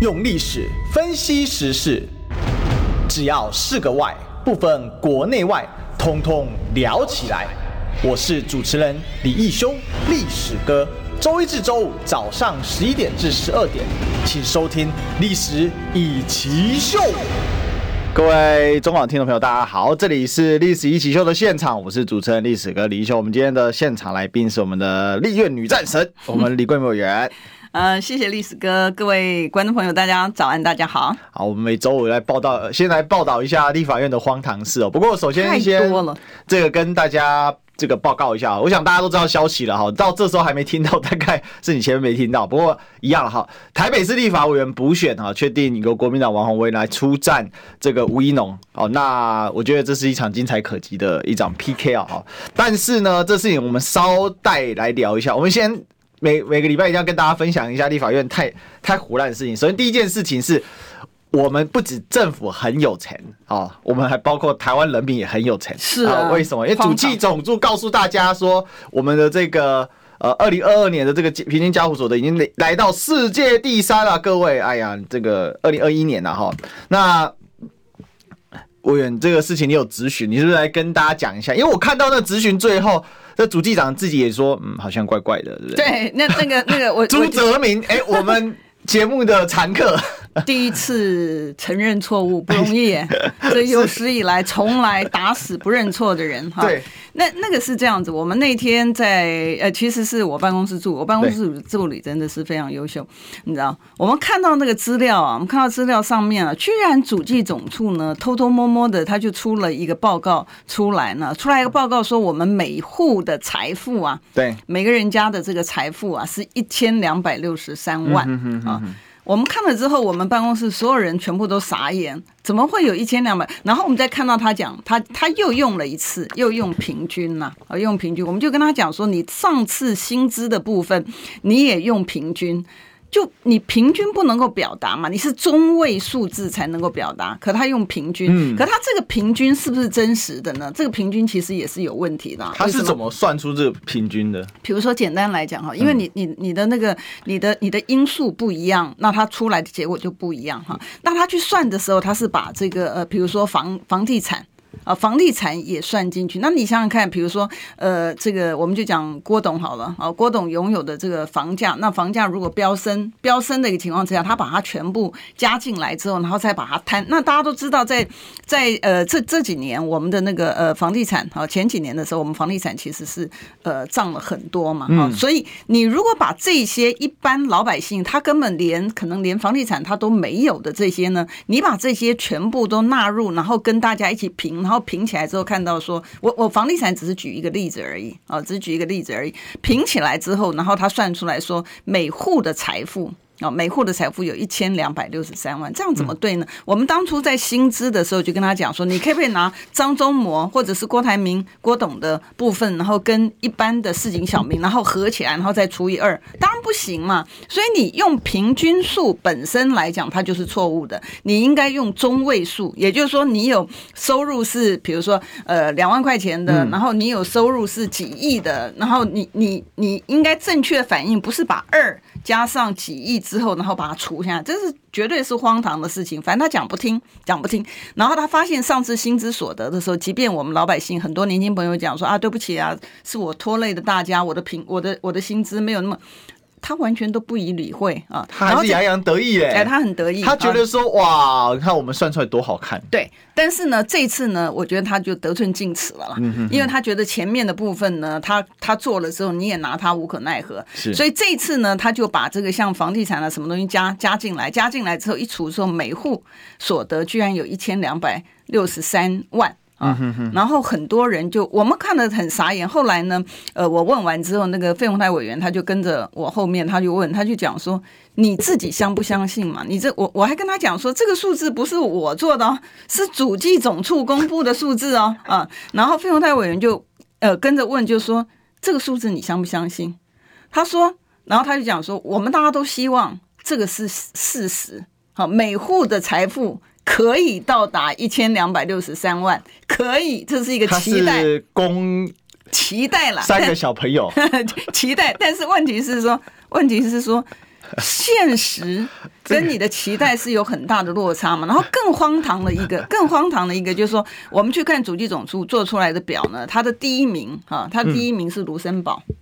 用历史分析时事，只要是个“外”，不分国内外，通通聊起来。我是主持人李义兄，历史哥。周一至周五早上十一点至十二点，请收听《历史一奇秀》。各位中广听众朋友，大家好，这里是《历史一起秀》的现场，我是主持人历史哥李义修。我们今天的现场来宾是我们的立院女战神，我们李桂美委员。呃，谢谢历史哥，各位观众朋友，大家早安，大家好。好，我们每周五来报道，先来报道一下立法院的荒唐事哦。不过，首先先这个跟大家这个报告一下，我想大家都知道消息了哈。到这时候还没听到，大概是你前面没听到。不过一样哈，台北市立法委员补选哈，确定由国民党王宏威来出战这个吴一农。哦，那我觉得这是一场精彩可及的一场 PK 啊。哈，但是呢，这事情我们稍待来聊一下。我们先。每每个礼拜一定要跟大家分享一下立法院太太胡乱的事情。首先，第一件事情是我们不止政府很有钱啊，我们还包括台湾人民也很有钱。是啊，为什么？因为主计总处告诉大家说，我们的这个呃，二零二二年的这个平均家户所得已经来来到世界第三了。各位，哎呀，这个二零二一年了哈。那委员，这个事情你有咨询，你是不是来跟大家讲一下？因为我看到那咨询最后。这主机长自己也说，嗯，好像怪怪的，对不对？对，那那个那个我 朱泽明，哎，我们节目的常客。第一次承认错误不容易，这有史以来从来打死不认错的人哈。对，那那个是这样子。我们那天在呃，其实是我办公室助，我办公室助理真的是非常优秀，你知道？我们看到那个资料啊，我们看到资料上面啊，居然主计总处呢偷偷摸摸的，他就出了一个报告出来呢，出来一个报告说，我们每户的财富啊，对，每个人家的这个财富啊，是一千两百六十三万嗯啊。我们看了之后，我们办公室所有人全部都傻眼，怎么会有一千两百？然后我们再看到他讲，他他又用了一次，又用平均了，啊，用平均，我们就跟他讲说，你上次薪资的部分你也用平均。就你平均不能够表达嘛，你是中位数字才能够表达。可他用平均，嗯，可他这个平均是不是真实的呢？这个平均其实也是有问题的。他是怎么算出这个平均的？比如说简单来讲哈，因为你你你的那个你的你的因素不一样，那他出来的结果就不一样哈。那他去算的时候，他是把这个呃，比如说房房地产。啊，房地产也算进去。那你想想看，比如说，呃，这个我们就讲郭董好了。啊，郭董拥有的这个房价，那房价如果飙升，飙升的一个情况之下，他把它全部加进来之后，然后再把它摊。那大家都知道在，在在呃这这几年，我们的那个呃房地产啊，前几年的时候，我们房地产其实是呃涨了很多嘛。啊，所以你如果把这些一般老百姓他根本连可能连房地产他都没有的这些呢，你把这些全部都纳入，然后跟大家一起评。然后评起来之后，看到说，我我房地产只是举一个例子而已啊，只是举一个例子而已。评起来之后，然后他算出来说，每户的财富。哦，每户的财富有一千两百六十三万，这样怎么对呢？嗯、我们当初在薪资的时候就跟他讲说，你可不可以拿张忠谋或者是郭台铭、郭董的部分，然后跟一般的市井小民，然后合起来，然后再除以二，当然不行嘛。所以你用平均数本身来讲，它就是错误的。你应该用中位数，也就是说，你有收入是比如说呃两万块钱的，然后你有收入是几亿的，然后你你你应该正确的反应不是把二加上几亿。之后，然后把它除下来，这是绝对是荒唐的事情。反正他讲不听，讲不听。然后他发现上次薪资所得的时候，即便我们老百姓很多年轻朋友讲说啊，对不起啊，是我拖累的大家，我的平，我的我的薪资没有那么。他完全都不予理会啊，他还是洋洋得意哎、欸，他很得意，他觉得说、啊、哇，你看我们算出来多好看。对，但是呢，这次呢，我觉得他就得寸进尺了啦，嗯、哼哼。因为他觉得前面的部分呢，他他做了之后，你也拿他无可奈何，是，所以这一次呢，他就把这个像房地产啊什么东西加加进来，加进来之后一除之后，每户所得居然有一千两百六十三万。啊，然后很多人就我们看得很傻眼。后来呢，呃，我问完之后，那个费鸿泰委员他就跟着我后面，他就问，他就讲说：“你自己相不相信嘛？你这我我还跟他讲说，这个数字不是我做的哦，是主计总处公布的数字哦。”啊，然后费鸿泰委员就呃跟着问，就说：“这个数字你相不相信？”他说，然后他就讲说：“我们大家都希望这个是事实。好，每户的财富。”可以到达一千两百六十三万，可以，这是一个期待，公期待了三个小朋友，期待。但是问题是说，问题是说，现实 跟你的期待是有很大的落差嘛。然后更荒唐的一个，更荒唐的一个就是说，我们去看主计总处做出来的表呢，它的第一名哈，它的第一名是卢森堡。嗯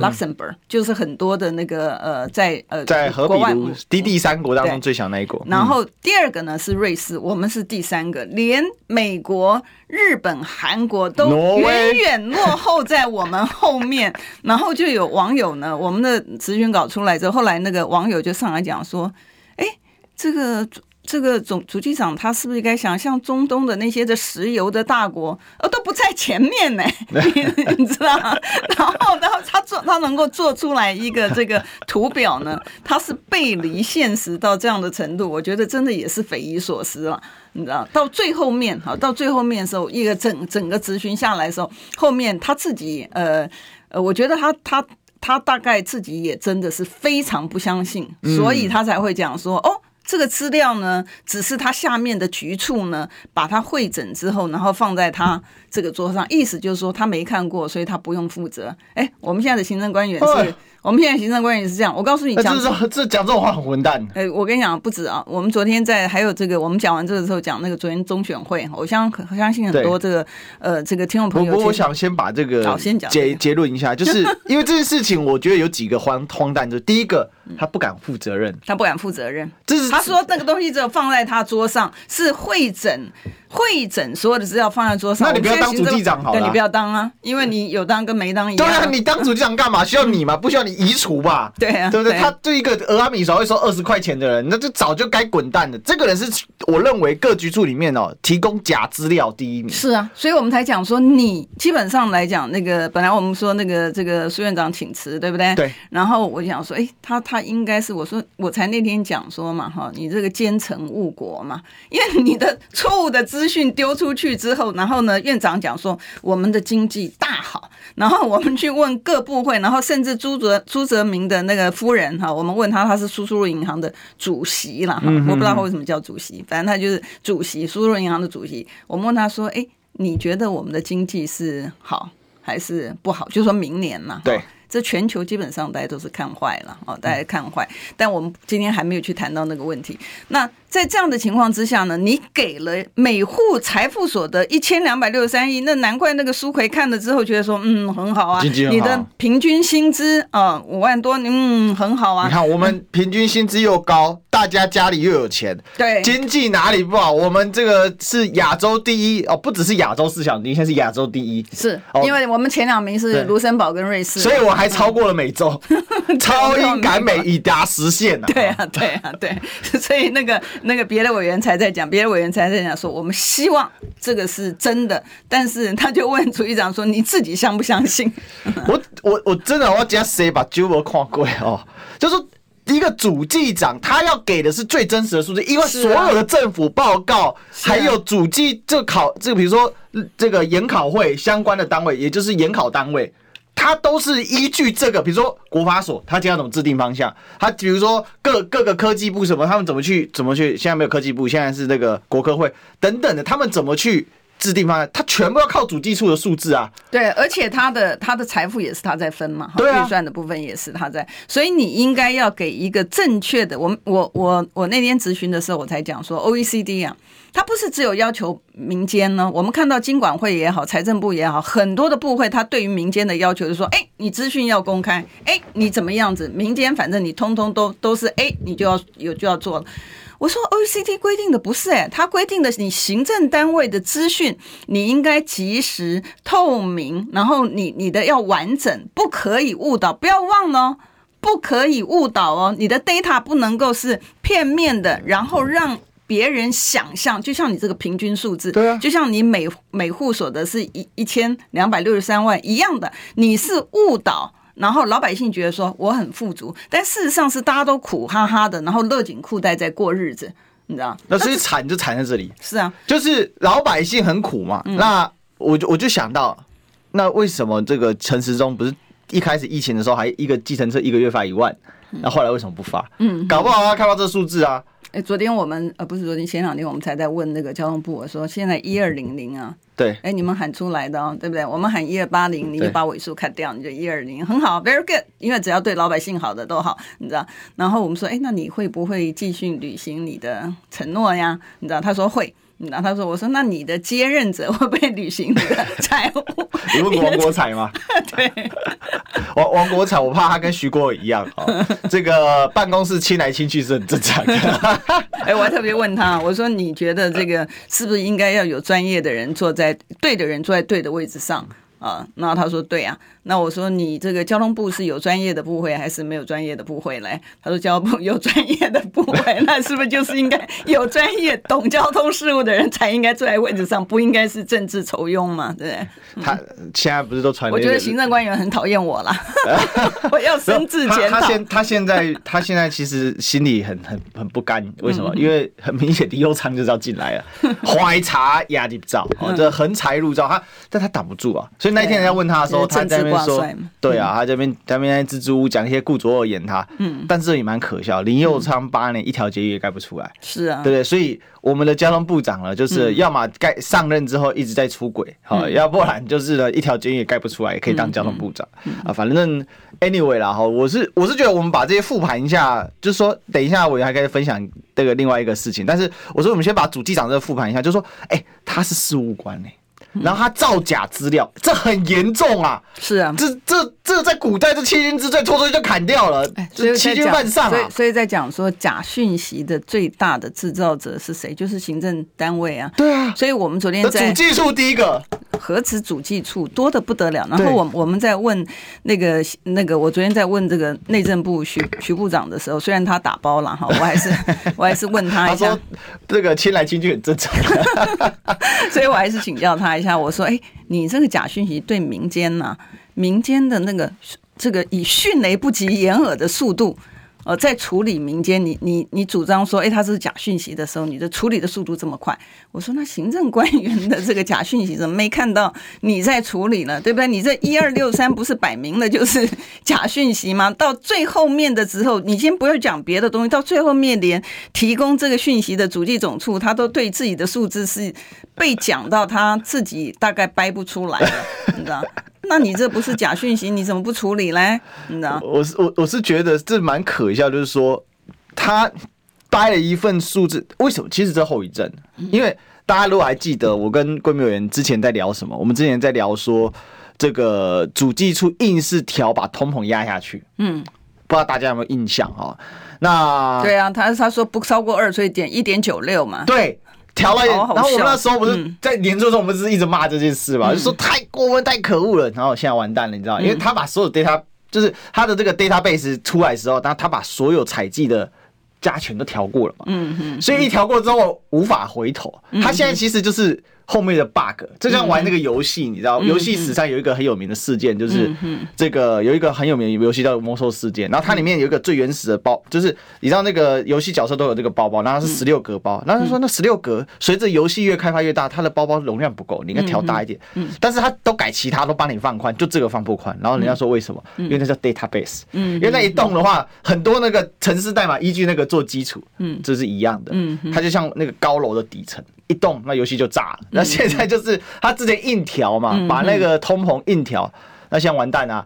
，Luxembourg 就是很多的那个呃，在呃在和比卢低地三国当中最小那一国。然后第二个呢是瑞士，我们是第三个，连美国、日本、韩国都远远落后在我们后面。然后就有网友呢，我们的咨询稿出来之后，后来那个网友就上来讲说，哎，这个。这个总主机长他是不是应该想像中东的那些的石油的大国，呃，都不在前面呢？你你知道？然后，然后他做他能够做出来一个这个图表呢？他是背离现实到这样的程度，我觉得真的也是匪夷所思了。你知道？到最后面哈，到最后面的时候，一个整整个咨询下来的时候，后面他自己呃呃，我觉得他他他大概自己也真的是非常不相信，所以他才会讲说哦。这个资料呢，只是他下面的局处呢，把它会诊之后，然后放在他这个桌上，意思就是说他没看过，所以他不用负责。哎，我们现在的行政官员是。我们现在行政官员是这样，我告诉你讲，这这这讲这种话很混蛋。哎，我跟你讲不止啊，我们昨天在还有这个，我们讲完这个之后讲那个昨天中选会，我相我相信很多这个呃这个听众朋友。我我想先把这个好先讲结结论一下，就是 因为这件事情，我觉得有几个荒荒诞，就是第一个他不敢负责任，他不敢负责任，这是他说那个东西只有放在他桌上是会诊。会诊所有的资料放在桌上，那你不要当主计长好了。对，你不要当啊，因为你有当跟没当一样。对啊，你当主机长干嘛？需要你吗？不需要你移除吧？对啊，对不对？他对一个俄阿米少会收二十块钱的人，那就早就该滚蛋了。这个人是我认为各局处里面哦，提供假资料第一名。是啊，所以我们才讲说，你基本上来讲，那个本来我们说那个这个苏院长请辞，对不对？对。然后我想说，哎，他他应该是我说我才那天讲说嘛，哈，你这个奸臣误国嘛，因为你的错误的资讯丢出去。之后，然后呢，院长讲说我们的经济大好，然后我们去问各部会，然后甚至朱泽朱泽明的那个夫人哈，我们问他，他是苏苏鲁银行的主席了哈，我不知道他为什么叫主席，反正他就是主席，苏苏鲁银行的主席。我们问他说，哎，你觉得我们的经济是好还是不好？就说明年嘛，对。这全球基本上大家都是看坏了哦，大家看坏。但我们今天还没有去谈到那个问题。那在这样的情况之下呢，你给了每户财富所得一千两百六十三亿，那难怪那个苏奎看了之后觉得说，嗯，很好啊，好你的平均薪资啊五万多，嗯，很好啊。你看我们平均薪资又高，大家家里又有钱，对，经济哪里不好？我们这个是亚洲第一哦，不只是亚洲四小龙，现在是亚洲第一，是因为我们前两名是卢森堡跟瑞士，所以我还。超过了美洲，超英赶美已达实现了。对啊，对啊，对，所以那个那个别的委员才在讲，别的委员才在讲说，我们希望这个是真的，但是他就问主席长说，你自己相不相信？我我我真的我要讲谁把酒我看过哦，就是说一个主计长他要给的是最真实的数字，因为所有的政府报告还有主计这考这个比如说这个研考会相关的单位，也就是研考单位。他都是依据这个，比如说国法所，他将要怎么制定方向？他比如说各各个科技部什么，他们怎么去怎么去？现在没有科技部，现在是这个国科会等等的，他们怎么去制定方案？他全部要靠主计处的数字啊。对，而且他的他的财富也是他在分嘛，对啊，预算的部分也是他在，所以你应该要给一个正确的。我我我我那天咨询的时候，我才讲说 OECD 啊。他不是只有要求民间呢，我们看到经管会也好，财政部也好，很多的部会，他对于民间的要求就是说，哎，你资讯要公开，哎，你怎么样子？民间反正你通通都都是，哎，你就要有就要做了。我说 OECD 规定的不是，哎，它规定的你行政单位的资讯你应该及时透明，然后你你的要完整，不可以误导，不要忘了，不可以误导哦，你的 data 不能够是片面的，然后让。别人想象，就像你这个平均数字，对啊，就像你每每户所得是一一千两百六十三万一样的，你是误导，然后老百姓觉得说我很富足，但事实上是大家都苦哈哈的，然后勒紧裤带在过日子，你知道？那所以惨就惨在这里，是啊，就是老百姓很苦嘛。嗯、那我就我就想到，那为什么这个陈时中不是一开始疫情的时候还一个计程车一个月发一万，那后来为什么不发？嗯，搞不好他看到这个数字啊。哎，昨天我们呃不是昨天，前两天我们才在问那个交通部，我说现在一二零零啊，对，哎，你们喊出来的哦，对不对？我们喊一二八零，你就把尾数砍掉，你就一二零，很好，very good，因为只要对老百姓好的都好，你知道。然后我们说，哎，那你会不会继续履行你的承诺呀？你知道，他说会。然后他说：“我说，那你的接任者会 不会履行你的财务？你问王国才吗？对，王王国才，我怕他跟徐国伟一样啊，这个办公室亲来亲去是很正常的。哎，我还特别问他，我说你觉得这个是不是应该要有专业的人坐在对的人坐在对的位置上？”啊，那他说对啊，那我说你这个交通部是有专业的部会还是没有专业的部会嘞？他说交通部有专业的部会，那是不是就是应该有专业懂交通事务的人才应该坐在位置上，不应该是政治酬庸嘛？对不对？他现在不是都传？我觉得行政官员很讨厌我啦，我要深自检讨。他现他现在 他现在其实心里很很很不甘，为什么？因为很明显的右昌就是要进来了，怀查压力照，哦，这横财入照，他但他挡不住啊，所以。那天人家问他的时候，他在那边说，对啊，他这边在那边支支吾吾讲一些顾左右而言他，嗯，但是也蛮可笑，林佑昌八年一条捷运也盖不出来，是啊，对不对？所以我们的交通部长呢，就是要么盖上任之后一直在出轨，好，要不然就是呢一条捷运也盖不出来，也可以当交通部长。啊。反正 anyway 啦，哈，我是我是觉得我们把这些复盘一下，就是说等一下我还可以分享这个另外一个事情，但是我说我们先把主机长这个复盘一下，就是说，哎，他是事务官呢。然后他造假资料，这很严重啊！是啊，这这这在古代这欺君之罪，拖出去就砍掉了，这欺君犯上啊！所以所以在讲说假讯息的最大的制造者是谁？就是行政单位啊。对啊，所以我们昨天在主计处第一个，核磁主计处多的不得了。然后我我们在问那个那个，我昨天在问这个内政部徐徐部长的时候，虽然他打包了哈，我还是我还是问他一下，这个亲来亲去很正常，所以我还是请教他一下。我说，哎，你这个假讯息对民间呐、啊，民间的那个这个以迅雷不及掩耳的速度。呃，在处理民间，你你你主张说，哎，他是假讯息的时候，你的处理的速度这么快，我说那行政官员的这个假讯息怎么没看到你在处理呢？对不对？你这一二六三不是摆明了就是假讯息吗？到最后面的时候，你先不要讲别的东西，到最后面连提供这个讯息的主计总处，他都对自己的数字是被讲到他自己大概掰不出来了，你知道？那你这不是假讯息，你怎么不处理嘞？你知道？我是我我是觉得这蛮可笑，就是说他掰了一份数字，为什么？其实这后遗症，因为大家如果还记得，我跟闺蜜委员之前在聊什么？我们之前在聊说这个主计处硬是调把通膨压下去，嗯，不知道大家有没有印象啊？那对啊，他他说不超过二，所以减一点九六嘛，对。调了，然后我们那时候不是在年终的时候，我们是一直骂这件事嘛，就说太过分、太可恶了。然后现在完蛋了，你知道，因为他把所有 data，就是他的这个 database 出来的时候，他他把所有采集的加权都调过了嘛，嗯嗯，所以一调过之后无法回头。他现在其实就是。后面的 bug，就像玩那个游戏，你知道，游戏史上有一个很有名的事件，就是这个有一个很有名的游戏叫魔兽世界，然后它里面有一个最原始的包，就是你知道那个游戏角色都有这个包包，然后是十六格包，然后他说那十六格随着游戏越开发越大，它的包包容量不够，你应该调大一点，但是它都改其他都帮你放宽，就这个放不宽，然后人家说为什么？因为那叫 database，因为那一栋的话，很多那个城市代码依据那个做基础，嗯。这是一样的，嗯。它就像那个高楼的底层。一动，那游戏就炸了。那现在就是他之前硬调嘛，把那个通膨硬调，那现在完蛋啊。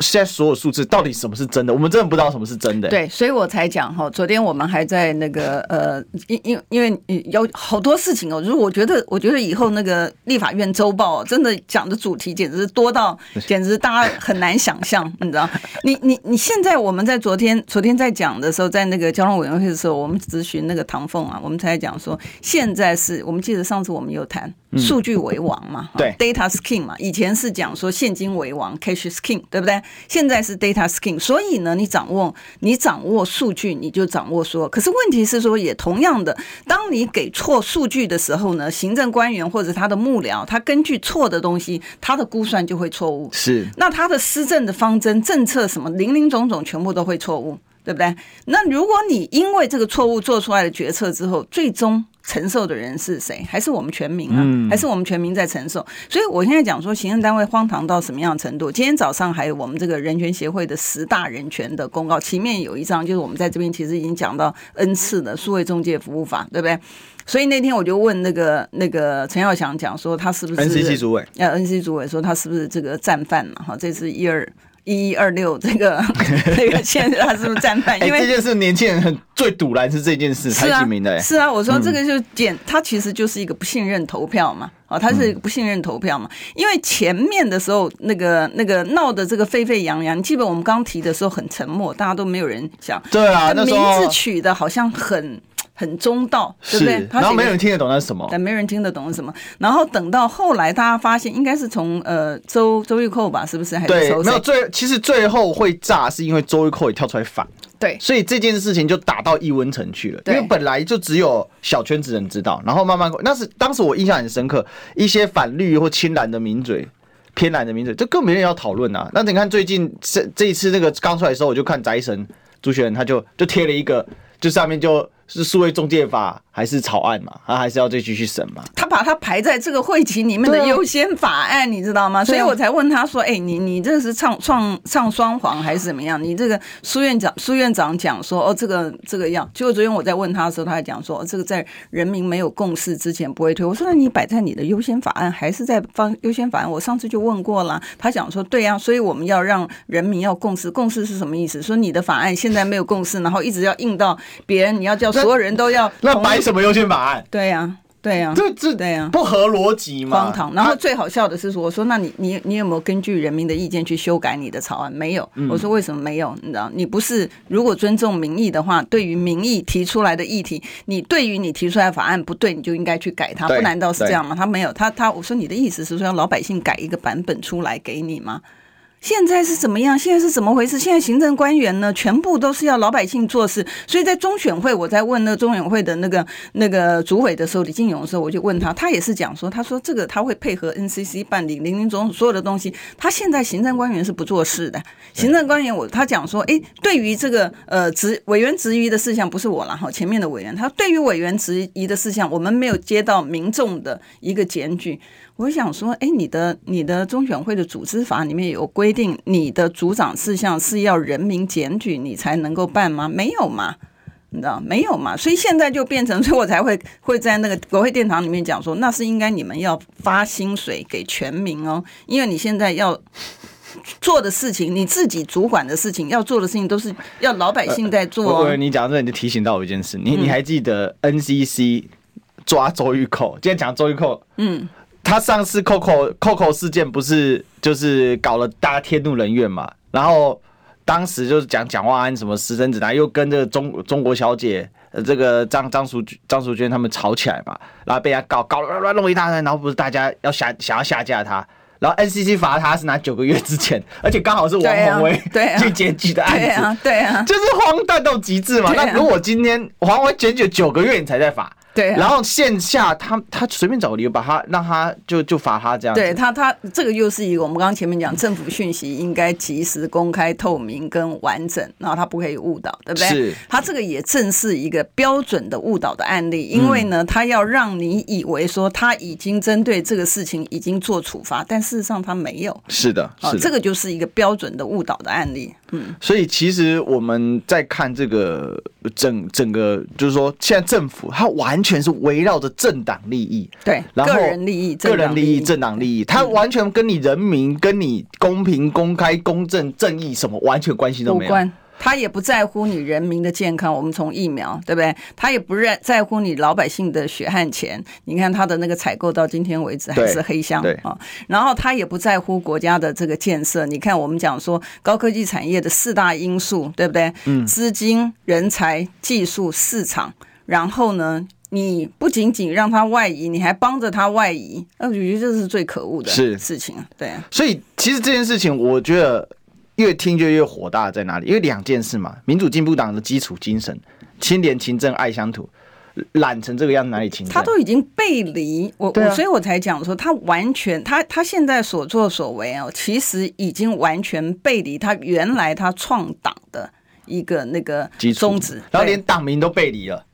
现在所有数字到底什么是真的？我们真的不知道什么是真的。对，所以我才讲哈。昨天我们还在那个呃，因因因为有好多事情哦。如果我觉得，我觉得以后那个立法院周报真的讲的主题简直是多到，简直大家很难想象，你知道？你你你现在我们在昨天昨天在讲的时候，在那个交通委员会的时候，我们咨询那个唐凤啊，我们才讲说，现在是我们记得上次我们有谈数据为王嘛，对，data is king 嘛，以前是讲说现金为王，cash is king，对不对？现在是 data king，所以呢，你掌握你掌握数据，你就掌握说。可是问题是说，也同样的，当你给错数据的时候呢，行政官员或者他的幕僚，他根据错的东西，他的估算就会错误。是，那他的施政的方针、政策什么，零零总总全部都会错误。对不对？那如果你因为这个错误做出来的决策之后，最终承受的人是谁？还是我们全民啊？嗯、还是我们全民在承受？所以我现在讲说，行政单位荒唐到什么样的程度？今天早上还有我们这个人权协会的十大人权的公告，前面有一张，就是我们在这边其实已经讲到 N 次的数位中介服务法，对不对？所以那天我就问那个那个陈耀祥讲说，他是不是 NCC 主委？呃，NCC 主委说他是不是这个战犯嘛？哈，这是一二。一一二六，这个 这个现在他是不是战犯？因为、欸、这件事年轻人很最堵拦是这件事，是啊，是啊，我说这个就简，嗯、他其实就是一个不信任投票嘛，哦，他是不信任投票嘛，因为前面的时候那个那个闹的这个沸沸扬扬，你记得我们刚提的时候很沉默，大家都没有人想，对啊，那名字取的好像很。很中道，对不对？然后没人听得懂那是什么，但没人听得懂是什么。然后等到后来，大家发现应该是从呃周周玉蔻吧，是不是？还是对，没有最其实最后会炸，是因为周玉蔻也跳出来反。对，所以这件事情就打到易温层去了。因为本来就只有小圈子人知道，然后慢慢那是当时我印象很深刻，一些反绿或亲蓝的名嘴、偏蓝的名嘴，这更没人要讨论啊。那你看最近这这一次那个刚出来的时候，我就看宅神朱学仁，他就就贴了一个，就上面就。是数位中介法还是草案嘛？他还是要再继续审嘛？他把它排在这个会期里面的优先法案，你知道吗？所以我才问他说：“哎，你你这是唱创唱双簧还是怎么样？你这个苏院长苏院长讲说哦，这个这个样。结果昨天我在问他的时候，他还讲说这个在人民没有共识之前不会推。我说那你摆在你的优先法案还是在放优先法案？我上次就问过了，他讲说对呀，所以我们要让人民要共识。共识是什么意思？说你的法案现在没有共识，然后一直要硬到别人，你要叫。”所有人都要那摆什么优先法案？对呀、啊，对呀、啊，这这对呀、啊，不合逻辑嘛，荒唐。然后最好笑的是说，我说那你你你有没有根据人民的意见去修改你的草案？没有。我说为什么没有？你知道，你不是如果尊重民意的话，对于民意提出来的议题，你对于你提出来的法案不对，你就应该去改它。不难道是这样吗？他没有，他他我说你的意思是说让老百姓改一个版本出来给你吗？现在是怎么样？现在是怎么回事？现在行政官员呢，全部都是要老百姓做事。所以在中选会，我在问那个中选会的那个那个主委的时候，李进勇的时候，我就问他，他也是讲说，他说这个他会配合 NCC 办理林林总总所有的东西。他现在行政官员是不做事的。行政官员我他讲说，哎，对于这个呃职委员质疑的事项，不是我了哈，前面的委员，他对于委员质疑的事项，我们没有接到民众的一个检举。我想说，哎，你的你的中选会的组织法里面有规定，你的组长事项是要人民检举你才能够办吗？没有嘛，你知道没有嘛？所以现在就变成，所以我才会会在那个国会殿堂里面讲说，那是应该你们要发薪水给全民哦，因为你现在要做的事情，你自己主管的事情，要做的事情都是要老百姓在做。呃、你讲这，你就提醒到我一件事，你你还记得 NCC 抓周玉蔻？今天讲周玉蔻，嗯。他上次 Coco Coco 事件不是就是搞了大家天怒人怨嘛？然后当时就是讲蒋万安什么私生子，然后又跟这个中中国小姐这个张张淑张淑娟他们吵起来嘛，然后被他搞搞了乱弄一大堆，然后不是大家要下想要下架他，然后 NCC 罚他是拿九个月之前，而且刚好是王鸿薇去检举的案子，对啊，对啊，就是荒诞到极致嘛。那如果今天王鸿薇检举九个月你才在罚？对、啊，然后线下他他随便找个理由把他让他就就罚他这样。对他他这个又是一个我们刚刚前面讲政府讯息应该及时公开透明跟完整，然后他不可以误导，对不对？是。他这个也正是一个标准的误导的案例，因为呢，他要让你以为说他已经针对这个事情已经做处罚，但事实上他没有。是的，是的，这个就是一个标准的误导的案例。嗯。所以其实我们在看这个整整个，就是说现在政府它完。全是围绕着政党利益，对，然后个人利益、个人利益、政党利益，它完全跟你人民、跟你公平、公开、公正、正义什么完全关系都没有。他也不在乎你人民的健康，我们从疫苗，对不对？他也不认在乎你老百姓的血汗钱。你看他的那个采购到今天为止还是黑箱啊。然后他也不在乎国家的这个建设。你看我们讲说高科技产业的四大因素，对不对？嗯，资金、人才、技术、市场。然后呢？你不仅仅让他外移，你还帮着他外移，那我觉得这是最可恶的事情。对，所以其实这件事情，我觉得越听就越火大在哪里？因为两件事嘛，民主进步党的基础精神，清廉勤政爱乡土，懒成这个样子，哪里清？他都已经背离我，我所以我才讲说，他完全，他他现在所作所为哦，其实已经完全背离他原来他创党的。一个那个宗旨，然后连党名都背离了。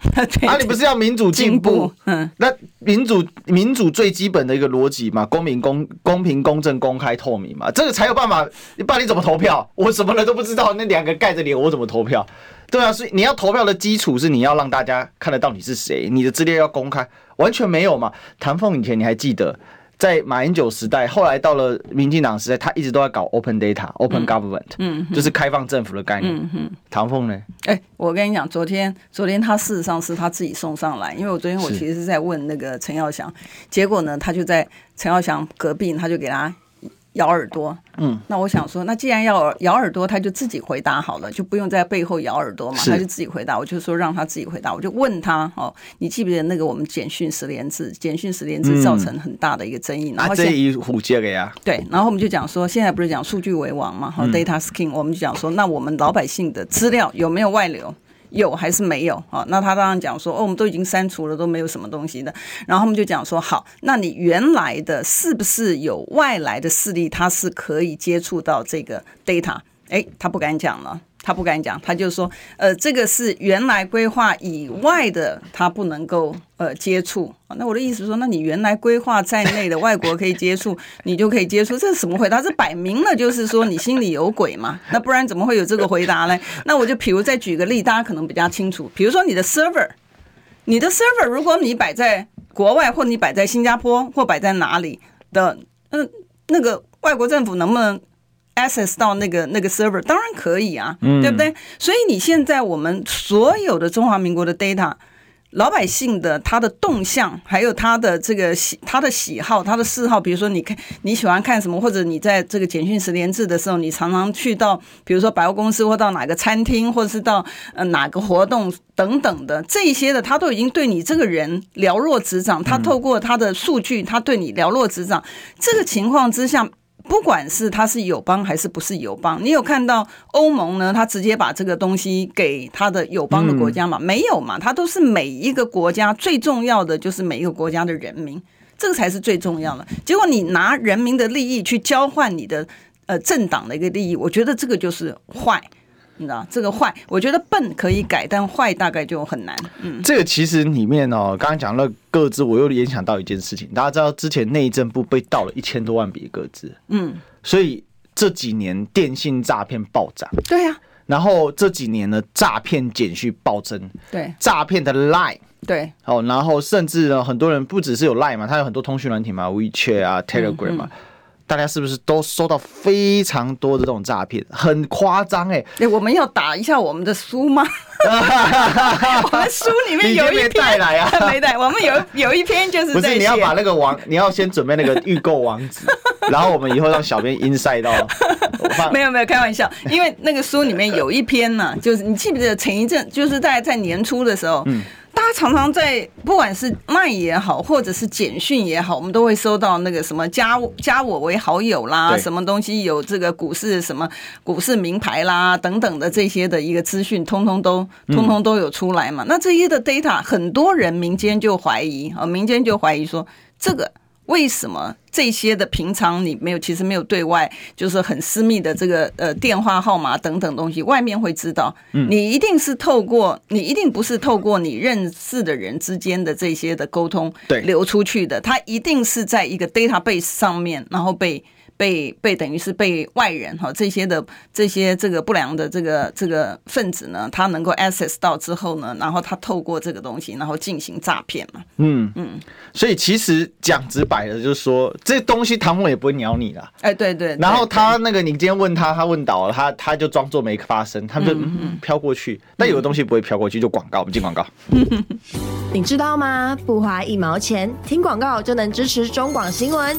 啊，你不是要民主进步？嗯，那民主民主最基本的一个逻辑嘛，公平公公平公正公开透明嘛，这个才有办法。你不然你怎么投票？我什么人都不知道，那两个盖着脸，我怎么投票？对啊，所以你要投票的基础是你要让大家看得到你是谁，你的资料要公开，完全没有嘛。唐凤以前你还记得？在马英九时代，后来到了民进党时代，他一直都在搞 open data、嗯、open government，嗯，就是开放政府的概念。嗯嗯、唐凤呢？哎、欸，我跟你讲，昨天昨天他事实上是他自己送上来，因为我昨天我其实是在问那个陈耀祥，结果呢，他就在陈耀祥隔壁，他就给他。咬耳朵，嗯，那我想说，那既然要咬耳朵，他就自己回答好了，就不用在背后咬耳朵嘛，他就自己回答。我就说让他自己回答，我就问他哦，你记不记得那个我们简讯十连制？简讯十连制造成很大的一个争议，嗯、然后这一虎接了呀。对，然后我们就讲说，现在不是讲数据为王嘛，好、嗯、，data is king，我们就讲说，那我们老百姓的资料有没有外流？有还是没有啊？那他当然讲说，哦，我们都已经删除了，都没有什么东西的。然后他们就讲说，好，那你原来的是不是有外来的势力，他是可以接触到这个 data？哎，他不敢讲了。他不敢讲，他就说，呃，这个是原来规划以外的，他不能够呃接触。那我的意思是说，那你原来规划在内的外国可以接触，你就可以接触，这是什么回答？这摆明了就是说你心里有鬼嘛。那不然怎么会有这个回答呢？那我就比如再举个例，大家可能比较清楚。比如说你的 server，你的 server，如果你摆在国外，或你摆在新加坡，或摆在哪里的，嗯，那个外国政府能不能？access 到那个那个 server 当然可以啊，对不对？所以你现在我们所有的中华民国的 data，老百姓的他的动向，还有他的这个喜他的喜好、他的嗜好，比如说你看你喜欢看什么，或者你在这个简讯十连制的时候，你常常去到比如说百货公司，或到哪个餐厅，或者是到呃哪个活动等等的这一些的，他都已经对你这个人了若指掌。他透过他的数据，他对你了若指掌。这个情况之下。不管是他是友邦还是不是友邦，你有看到欧盟呢？他直接把这个东西给他的友邦的国家嘛？没有嘛？他都是每一个国家最重要的就是每一个国家的人民，这个才是最重要的。结果你拿人民的利益去交换你的呃政党的一个利益，我觉得这个就是坏。你知道这个坏，我觉得笨可以改，但坏大概就很难。嗯，这个其实里面哦，刚刚讲了各自，我又联想到一件事情。大家知道之前内政部被盗了一千多万笔各自，嗯，所以这几年电信诈骗暴涨。对呀、啊。然后这几年呢，诈骗简讯暴增。对。诈骗的 Line。对。哦，然后甚至呢，很多人不只是有 Line 嘛，他有很多通讯软体嘛，WeChat 啊，Telegram 嘛。嗯嗯大家是不是都收到非常多的这种诈骗？很夸张哎！哎，我们要打一下我们的书吗？我们书里面有一篇带来啊，没带。我们有有一篇就是不是你要把那个网，你要先准备那个预购网址，然后我们以后让小编 inside 到。没有没有开玩笑，因为那个书里面有一篇呢，就是你记不记得前一阵，就是在在年初的时候，嗯。大家常常在不管是 LINE 也好，或者是简讯也好，我们都会收到那个什么加加我为好友啦，什么东西有这个股市什么股市名牌啦等等的这些的一个资讯，通通都通通都有出来嘛。那这些的 data，很多人民间就怀疑啊，民间就怀疑说这个。为什么这些的平常你没有，其实没有对外，就是很私密的这个呃电话号码等等东西，外面会知道？你一定是透过，你一定不是透过你认识的人之间的这些的沟通流出去的，它一定是在一个 database 上面，然后被。被被等于是被外人哈这些的这些这个不良的这个这个分子呢，他能够 access 到之后呢，然后他透过这个东西，然后进行诈骗嘛。嗯嗯，所以其实讲直白的，就是说这东西唐凤也不会鸟你的。哎，对对。然后他那个你今天问他，他问倒了，他他就装作没发生，他就飘过去。那有的东西不会飘过去，就广告，我们进广告。你知道吗？不花一毛钱，听广告就能支持中广新闻。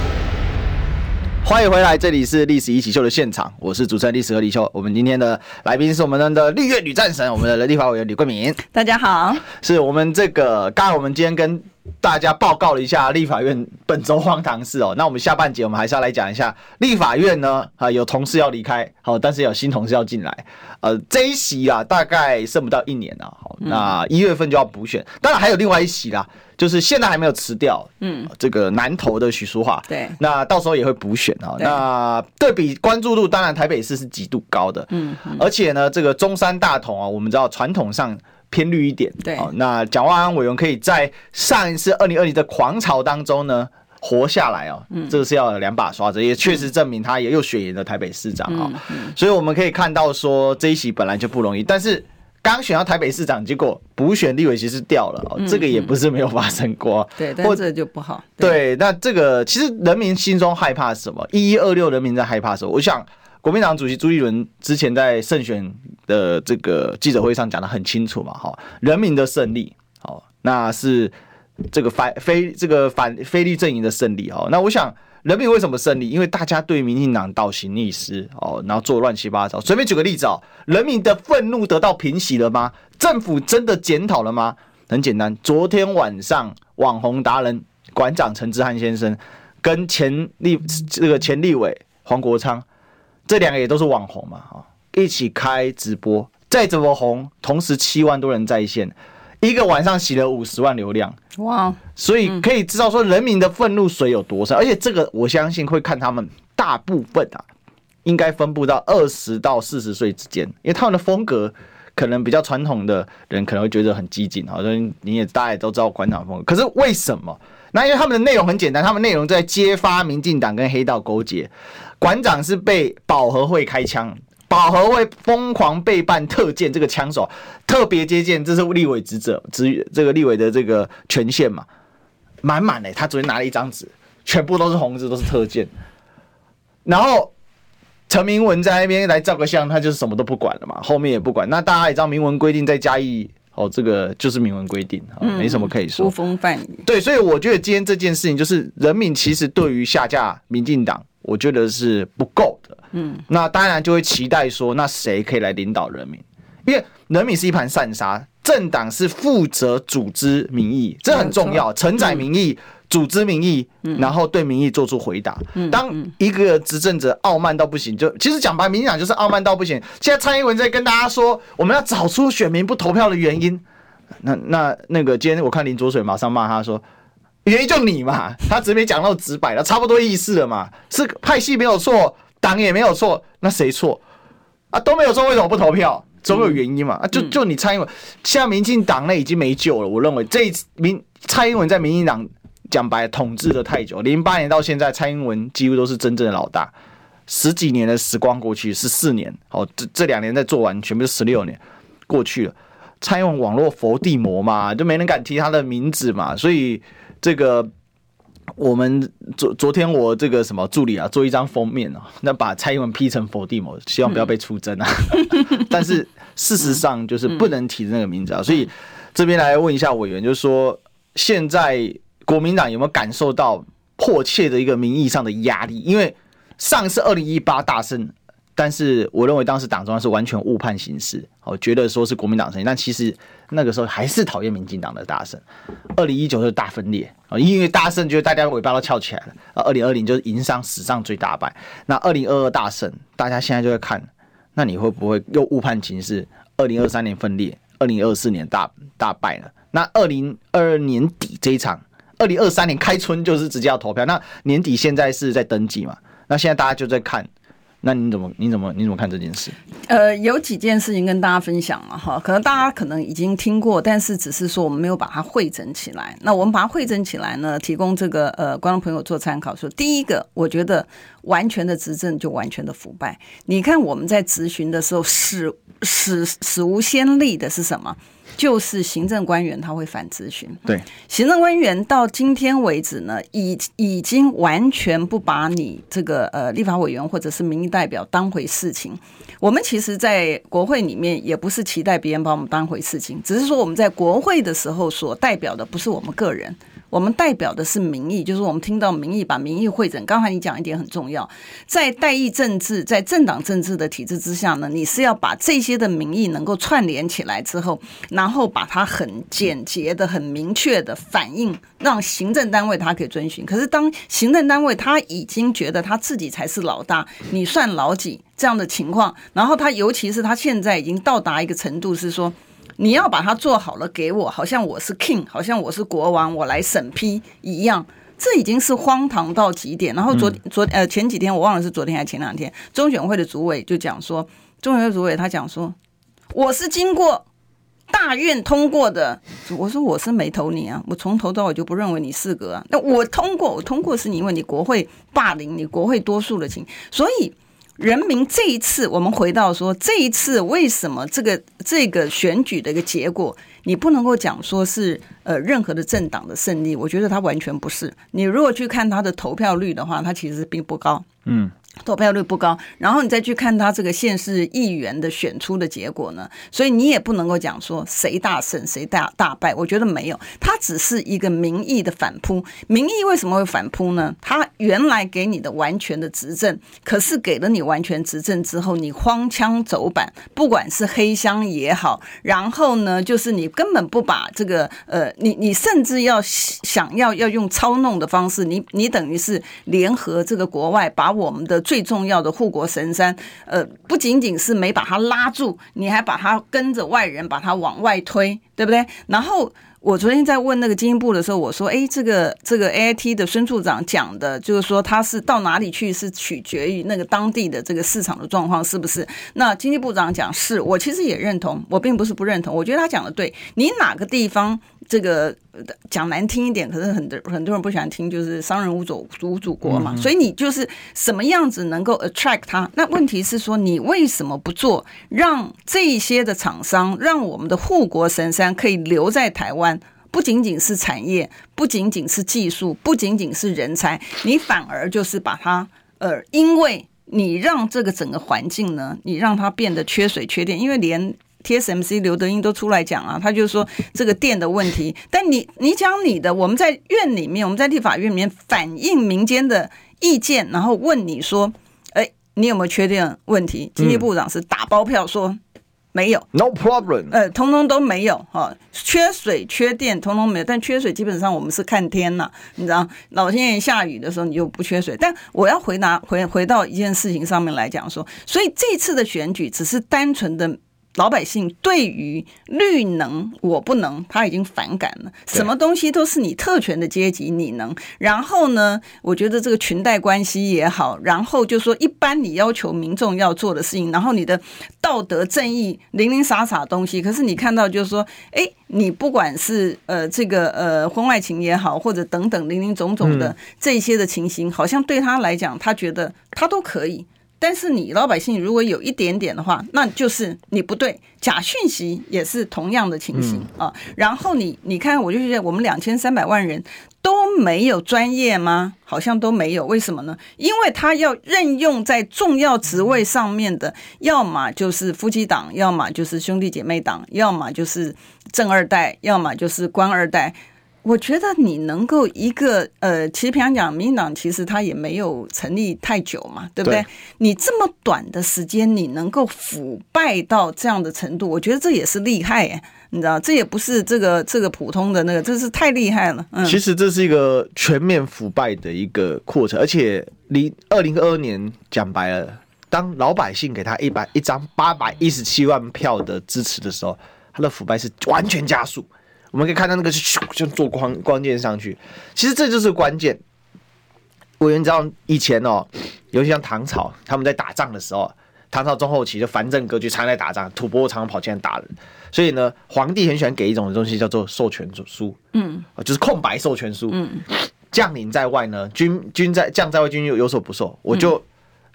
欢迎回来，这里是历史一起秀的现场，我是主持人历史和李秀。我们今天的来宾是我们的绿月女战神，我们的立法委员李桂敏。大家好，是我们这个刚才我们今天跟大家报告了一下立法院本周荒唐事哦。那我们下半节我们还是要来讲一下立法院呢啊，有同事要离开，好，但是有新同事要进来。呃，这一席啊，大概剩不到一年了，好，那一月份就要补选。当然还有另外一席啦，就是现在还没有辞掉，嗯，这个南投的许淑华，对，那到时候也会补选啊。那对比关注度，当然台北市是极度高的，嗯，而且呢，这个中山大同啊，我们知道传统上。偏绿一点，对，那蒋万安委员可以在上一次二零二零的狂潮当中呢活下来哦，嗯，这个是要有两把刷子，也确实证明他也有血缘的台北市长啊，所以我们可以看到说这一席本来就不容易，但是刚选到台北市长，结果补选立委其实掉了，这个也不是没有发生过，对，但这就不好，对，那这个其实人民心中害怕什么？一一二六人民在害怕什么？我想。国民党主席朱立伦之前在胜选的这个记者会上讲的很清楚嘛，哈，人民的胜利，好，那是这个反非这个反非绿阵营的胜利，哦，那我想人民为什么胜利？因为大家对民进党倒行逆施，哦，然后做乱七八糟。随便举个例子哦，人民的愤怒得到平息了吗？政府真的检讨了吗？很简单，昨天晚上网红达人馆长陈志汉先生跟前立这个前立委黄国昌。这两个也都是网红嘛，哈，一起开直播，再怎么红，同时七万多人在线，一个晚上洗了五十万流量，哇！所以可以知道说人民的愤怒水有多深，而且这个我相信会看他们大部分啊，应该分布到二十到四十岁之间，因为他们的风格可能比较传统的人可能会觉得很激进，好像你也大家也都知道馆长风格，可是为什么？那因为他们的内容很简单，他们内容在揭发民进党跟黑道勾结。馆长是被保和会开枪，保和会疯狂背叛特见这个枪手，特别接见，这是立委职责，职这个立委的这个权限嘛，满满的。他昨天拿了一张纸，全部都是红字，都是特见。然后陈明文在那边来照个相，他就是什么都不管了嘛，后面也不管。那大家也知道明文规定再加一。哦，这个就是明文规定，哦，没什么可以说。呼风唤雨。对，所以我觉得今天这件事情，就是人民其实对于下架民进党，我觉得是不够的。嗯，那当然就会期待说，那谁可以来领导人民？因为人民是一盘散沙，政党是负责组织民意，这很重要，承载民意。组织民意，然后对民意做出回答。当一个执政者傲慢到不行，就其实讲白，民进党就是傲慢到不行。现在蔡英文在跟大家说，我们要找出选民不投票的原因。那那那个今天我看林卓水马上骂他说，原因就你嘛，他直接讲到直白了，差不多意思了嘛。是派系没有错，党也没有错，那谁错啊？都没有错，为什么不投票？总有原因嘛。啊，就就你蔡英文，现在民进党内已经没救了。我认为这一次民蔡英文在民进党。讲白，统治的太久，零八年到现在，蔡英文几乎都是真正的老大。十几年的时光过去，十四年，哦，这这两年在做完，全部是十六年过去了。蔡英文网络佛地魔嘛，就没人敢提他的名字嘛。所以这个我们昨昨天我这个什么助理啊，做一张封面啊，那把蔡英文 P 成佛地魔，希望不要被出征啊。但是事实上就是不能提那个名字啊。所以这边来问一下委员，就是说现在。国民党有没有感受到迫切的一个民意上的压力？因为上次二零一八大胜，但是我认为当时党中央是完全误判形势，我觉得说是国民党胜利，但其实那个时候还是讨厌民进党的大胜。二零一九是大分裂啊，因为大胜，觉得大家尾巴都翘起来了啊。二零二零就是赢上史上最大败。那二零二二大胜，大家现在就在看，那你会不会又误判情势？二零二三年分裂，二零二四年大大败了。那二零二二年底这一场。二零二三年开春就是直接要投票，那年底现在是在登记嘛？那现在大家就在看，那你怎么你怎么你怎么看这件事？呃，有几件事情跟大家分享了哈，可能大家可能已经听过，但是只是说我们没有把它汇整起来。那我们把它汇整起来呢，提供这个呃观众朋友做参考。说第一个，我觉得完全的执政就完全的腐败。你看我们在质询的时候，史史史无先例的是什么？就是行政官员他会反咨询，对，行政官员到今天为止呢，已已经完全不把你这个呃立法委员或者是民意代表当回事情。我们其实，在国会里面也不是期待别人把我们当回事情，只是说我们在国会的时候所代表的不是我们个人。我们代表的是民意，就是我们听到民意，把民意汇整。刚才你讲一点很重要，在代议政治、在政党政治的体制之下呢，你是要把这些的民意能够串联起来之后，然后把它很简洁的、很明确的反映，让行政单位他可以遵循。可是当行政单位他已经觉得他自己才是老大，你算老几这样的情况，然后他尤其是他现在已经到达一个程度，是说。你要把它做好了给我，好像我是 king，好像我是国王，我来审批一样，这已经是荒唐到极点。然后昨昨呃前几天我忘了是昨天还是前两天，中选会的主委就讲说，中选会主委他讲说，我是经过大院通过的。我说我是没投你啊，我从头到尾就不认为你适格啊。那我通过，我通过是你因为你国会霸凌，你国会多数的情，所以。人民这一次，我们回到说，这一次为什么这个这个选举的一个结果，你不能够讲说是呃任何的政党的胜利？我觉得他完全不是。你如果去看他的投票率的话，他其实并不高。嗯。投票率不高，然后你再去看他这个县市议员的选出的结果呢，所以你也不能够讲说谁大胜谁大大败，我觉得没有，他只是一个民意的反扑。民意为什么会反扑呢？他原来给你的完全的执政，可是给了你完全执政之后，你荒腔走板，不管是黑箱也好，然后呢，就是你根本不把这个呃，你你甚至要想要要用操弄的方式，你你等于是联合这个国外把我们的。最重要的护国神山，呃，不仅仅是没把它拉住，你还把它跟着外人把它往外推，对不对？然后我昨天在问那个经济部的时候，我说，哎，这个这个 AIT 的孙处长讲的，就是说他是到哪里去是取决于那个当地的这个市场的状况，是不是？那经济部长讲是，我其实也认同，我并不是不认同，我觉得他讲的对，你哪个地方？这个讲难听一点，可是很多很多人不喜欢听，就是商人无祖无祖国嘛。所以你就是什么样子能够 attract 他？那问题是说，你为什么不做，让这些的厂商，让我们的护国神山可以留在台湾？不仅仅是产业，不仅仅是技术，不仅仅是人才，你反而就是把它呃，因为你让这个整个环境呢，你让它变得缺水缺电，因为连。TSMC 刘德英都出来讲啊，他就说这个电的问题。但你你讲你的，我们在院里面，我们在立法院里面反映民间的意见，然后问你说，哎，你有没有缺电问题？经济部长是打包票说没有，No problem，呃，通通都没有哈，缺水缺电通通没有，但缺水基本上我们是看天呐，你知道，老天爷下雨的时候你就不缺水。但我要回答回回到一件事情上面来讲说，所以这次的选举只是单纯的。老百姓对于绿能我不能，他已经反感了。什么东西都是你特权的阶级，你能。然后呢，我觉得这个裙带关系也好，然后就说一般你要求民众要做的事情，然后你的道德正义零零散散东西。可是你看到就是说，哎，你不管是呃这个呃婚外情也好，或者等等零零总总的这些的情形，好像对他来讲，他觉得他都可以。但是你老百姓如果有一点点的话，那就是你不对。假讯息也是同样的情形啊。然后你你看，我就觉得我们两千三百万人都没有专业吗？好像都没有。为什么呢？因为他要任用在重要职位上面的，要么就是夫妻党，要么就是兄弟姐妹党，要么就是正二代，要么就是官二代。我觉得你能够一个呃，其实平常讲，民进党其实他也没有成立太久嘛，对不对？对。你这么短的时间，你能够腐败到这样的程度，我觉得这也是厉害耶，你知道，这也不是这个这个普通的那个，这是太厉害了。嗯，其实这是一个全面腐败的一个过程，而且离二零二二年讲白了，当老百姓给他一百一张八百一十七万票的支持的时候，他的腐败是完全加速。我们可以看到那个是咻就做光光剑上去，其实这就是关键。委员知道以前哦，尤其像唐朝，他们在打仗的时候，唐朝中后期就藩镇割据，常在打仗，吐蕃常常跑进来打人，所以呢，皇帝很喜欢给一种东西叫做授权书，嗯，就是空白授权书，嗯，将领在外呢，军军在将在外，军有有所不受，我就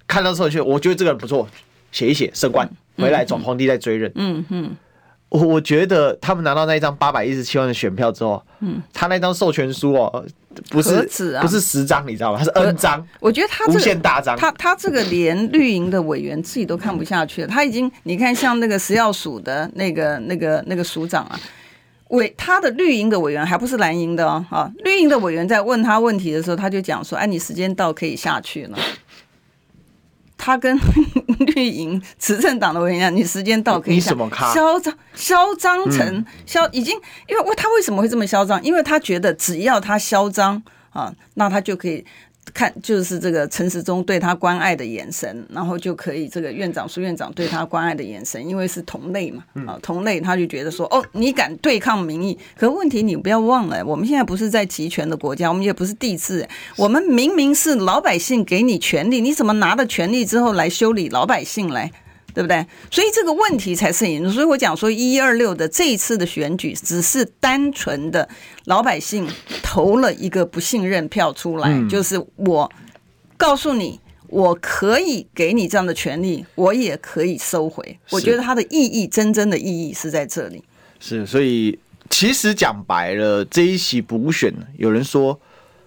看到授权，我觉得这个人不错，写一写升官回来，总皇帝再追认，嗯嗯。我我觉得他们拿到那一张八百一十七万的选票之后，嗯，他那张授权书哦，不是不是十张，你知道吗？他是 N 张。我觉得他无限大张，他他这个连绿营的委员自己都看不下去了。他已经，你看像那个食药署的那个那个那个署长啊，委他的绿营的委员还不是蓝营的哦，啊，绿营的委员在问他问题的时候，他就讲说：“哎，你时间到可以下去了。”他跟 绿营执政党的委员讲：“你时间到可以下去。”嚣张，嚣张成嚣，已经因为他为什么会这么嚣张？因为他觉得只要他嚣张啊，那他就可以。看，就是这个陈时中对他关爱的眼神，然后就可以这个院长、苏院长对他关爱的眼神，因为是同类嘛，啊，同类，他就觉得说，哦，你敢对抗民意，可问题你不要忘了，我们现在不是在集权的国家，我们也不是帝制，我们明明是老百姓给你权利，你怎么拿了权利之后来修理老百姓来？对不对？所以这个问题才是严重。所以我讲说，一一二六的这一次的选举，只是单纯的老百姓投了一个不信任票出来，嗯、就是我告诉你，我可以给你这样的权利，我也可以收回。我觉得它的意义，真正的意义是在这里。是，所以其实讲白了，这一席补选，有人说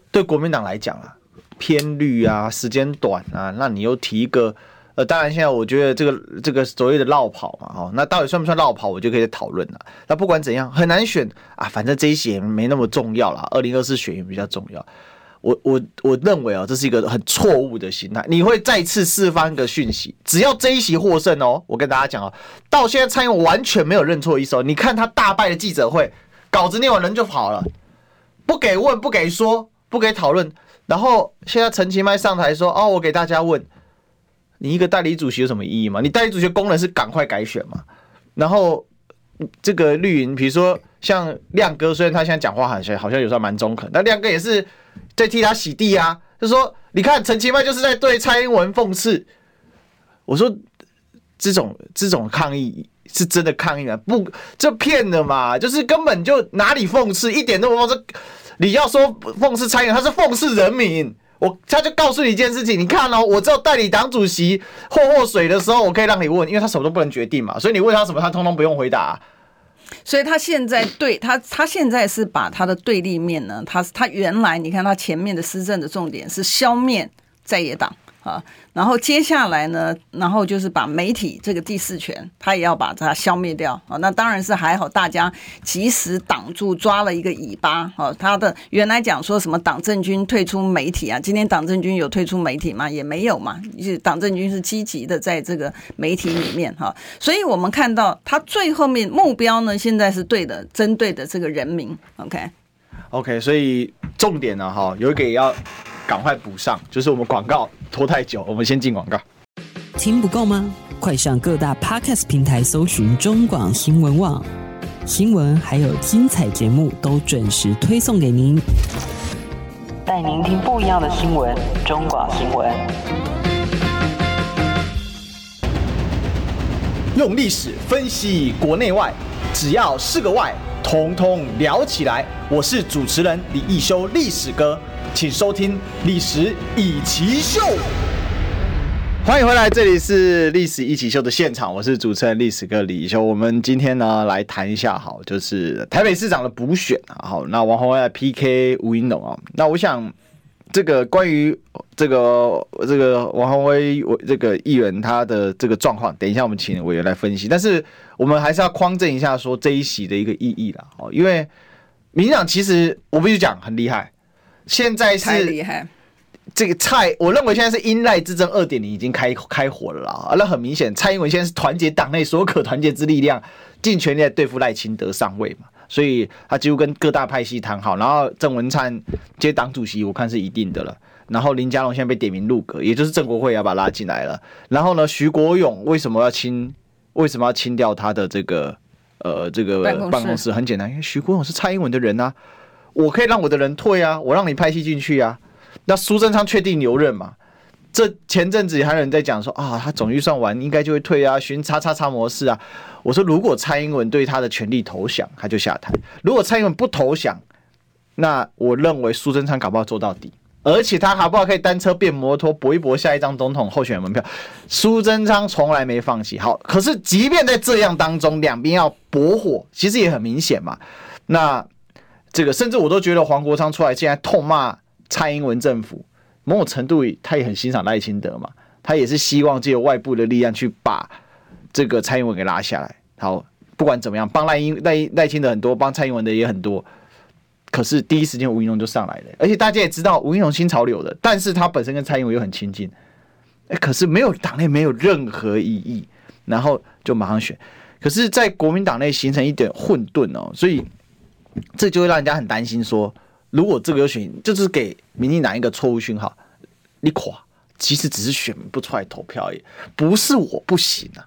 对国民党来讲啊，偏绿啊，时间短啊，那你又提一个。呃，当然，现在我觉得这个这个所谓的落跑嘛，哦，那到底算不算落跑，我就可以讨论了。那不管怎样，很难选啊，反正这一些没那么重要了。二零二四选举比较重要。我我我认为啊，这是一个很错误的心态。你会再次释放一个讯息，只要这一席获胜哦，我跟大家讲哦，到现在蔡英文完全没有认错一手。你看他大败的记者会，稿子念完人就跑了，不给问，不给说，不给讨论。然后现在陈其迈上台说，哦，我给大家问。你一个代理主席有什么意义吗？你代理主席的功能是赶快改选嘛。然后这个绿营，比如说像亮哥，虽然他现在讲话好像好像有时候蛮中肯，但亮哥也是在替他洗地啊。就说你看陈其迈就是在对蔡英文讽刺。我说这种这种抗议是真的抗议啊？不，这骗的嘛，就是根本就哪里讽刺一点都不讽刺。你要说讽刺蔡英文，他是讽刺人民。我他就告诉你一件事情，你看哦，我只有代理党主席霍霍水的时候，我可以让你问，因为他什么都不能决定嘛，所以你问他什么，他通通不用回答。所以他现在对他，他现在是把他的对立面呢，他他原来你看他前面的施政的重点是消灭在野党。啊，然后接下来呢，然后就是把媒体这个第四权，他也要把它消灭掉啊。那当然是还好，大家及时挡住，抓了一个尾巴。啊，他的原来讲说什么党政军退出媒体啊，今天党政军有退出媒体吗？也没有嘛。是党政军是积极的在这个媒体里面哈。所以我们看到他最后面目标呢，现在是对的，针对的这个人民。OK，OK，所以重点呢，哈，有一个也要。赶快补上，就是我们广告拖太久，我们先进广告。听不够吗？快上各大 Podcast 平台搜寻中广新闻网，新闻还有精彩节目都准时推送给您，带您听不一样的新闻。中广新闻，用历史分析国内外，只要是个“外”，统统聊起来。我是主持人李易修，历史哥。请收听《历史易起秀》，欢迎回来，这里是《历史一起秀》的现场，我是主持人历史哥李易修。我们今天呢来谈一下，好，就是台北市长的补选啊。好，那王鸿薇 PK 吴英龙啊。那我想，这个关于这个这个王宏威，我这个议员他的这个状况，等一下我们请委员来分析。但是我们还是要匡正一下，说这一席的一个意义啦。哦，因为民进党其实我必须讲很厉害。现在是这个蔡，我认为现在是英赖之争二点零已经开开火了啦。那很明显，蔡英文现在是团结党内所有可团结之力量，尽全力来对付赖清德上位嘛。所以他几乎跟各大派系谈好，然后郑文灿接党主席，我看是一定的了。然后林佳龙现在被点名入阁，也就是郑国会要把他拉进来了。然后呢，徐国勇为什么要清？为什么要清掉他的这个呃这个办公室？很简单，因为徐国勇是蔡英文的人啊。我可以让我的人退啊，我让你拍戏进去啊。那苏贞昌确定留任嘛？这前阵子还有人在讲说啊，他总预算完应该就会退啊，循叉叉叉模式啊。我说如果蔡英文对他的权力投降，他就下台；如果蔡英文不投降，那我认为苏贞昌搞不好做到底，而且他搞不好可以单车变摩托搏一搏下一张总统候选人门票。苏贞昌从来没放弃。好，可是即便在这样当中，两边要搏火，其实也很明显嘛。那。这个甚至我都觉得黄国昌出来现在痛骂蔡英文政府，某种程度他也很欣赏赖清德嘛，他也是希望借外部的力量去把这个蔡英文给拉下来。好，不管怎么样，帮赖英赖赖清德很多，帮蔡英文的也很多。可是第一时间吴英龙就上来了，而且大家也知道吴英龙新潮流的，但是他本身跟蔡英文又很亲近，哎，可是没有党内没有任何意义，然后就马上选，可是，在国民党内形成一点混沌哦，所以这就会让人家很担心说，如果这个选，就是给民进党一个错误讯号，你垮，其实只是选不出来投票而已，不是我不行啊。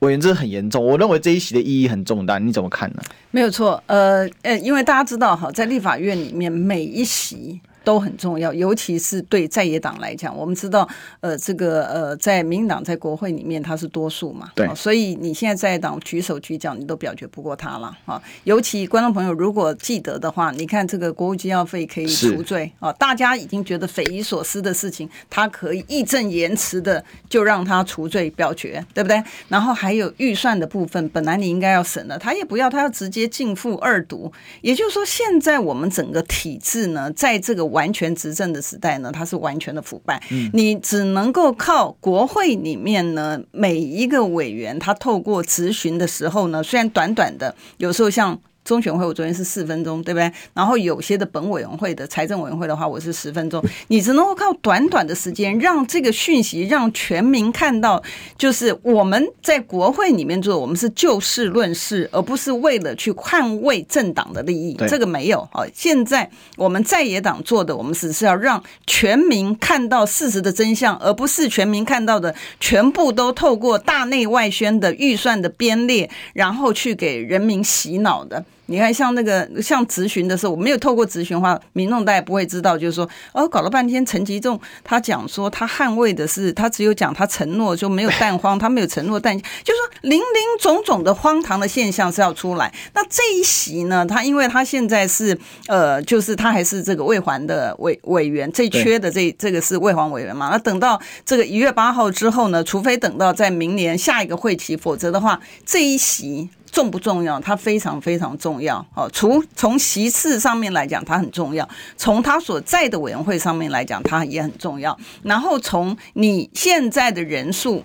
委员，这很严重，我认为这一席的意义很重大，你怎么看呢？没有错，呃呃，因为大家知道哈，在立法院里面每一席。都很重要，尤其是对在野党来讲，我们知道，呃，这个呃，在民进党在国会里面他是多数嘛，对，所以你现在在野党举手举脚，你都表决不过他了啊。尤其观众朋友如果记得的话，你看这个国务机要费可以除罪啊，大家已经觉得匪夷所思的事情，他可以义正言辞的就让他除罪表决，对不对？然后还有预算的部分，本来你应该要审的，他也不要，他要直接进付二读。也就是说，现在我们整个体制呢，在这个。完全执政的时代呢，它是完全的腐败。嗯，你只能够靠国会里面呢，每一个委员他透过质询的时候呢，虽然短短的，有时候像。中选会我昨天是四分钟，对不对？然后有些的本委员会的财政委员会的话，我是十分钟。你只能够靠短短的时间，让这个讯息让全民看到，就是我们在国会里面做，我们是就事论事，而不是为了去捍卫政党的利益。这个没有啊。现在我们在野党做的，我们只是要让全民看到事实的真相，而不是全民看到的全部都透过大内外宣的预算的编列，然后去给人民洗脑的。你看，像那个像咨询的时候，我没有透过咨询的话，民众大家不会知道，就是说，哦，搞了半天，陈吉仲他讲说他捍卫的是，他只有讲他承诺就没有蛋荒，他没有承诺蛋，就是说林林总总的荒唐的现象是要出来。那这一席呢，他因为他现在是呃，就是他还是这个卫环的委委员，最缺的这这个是卫环委员嘛。那等到这个一月八号之后呢，除非等到在明年下一个会期，否则的话，这一席。重不重要？它非常非常重要。哦，除从席次上面来讲，它很重要；从他所在的委员会上面来讲，它也很重要。然后从你现在的人数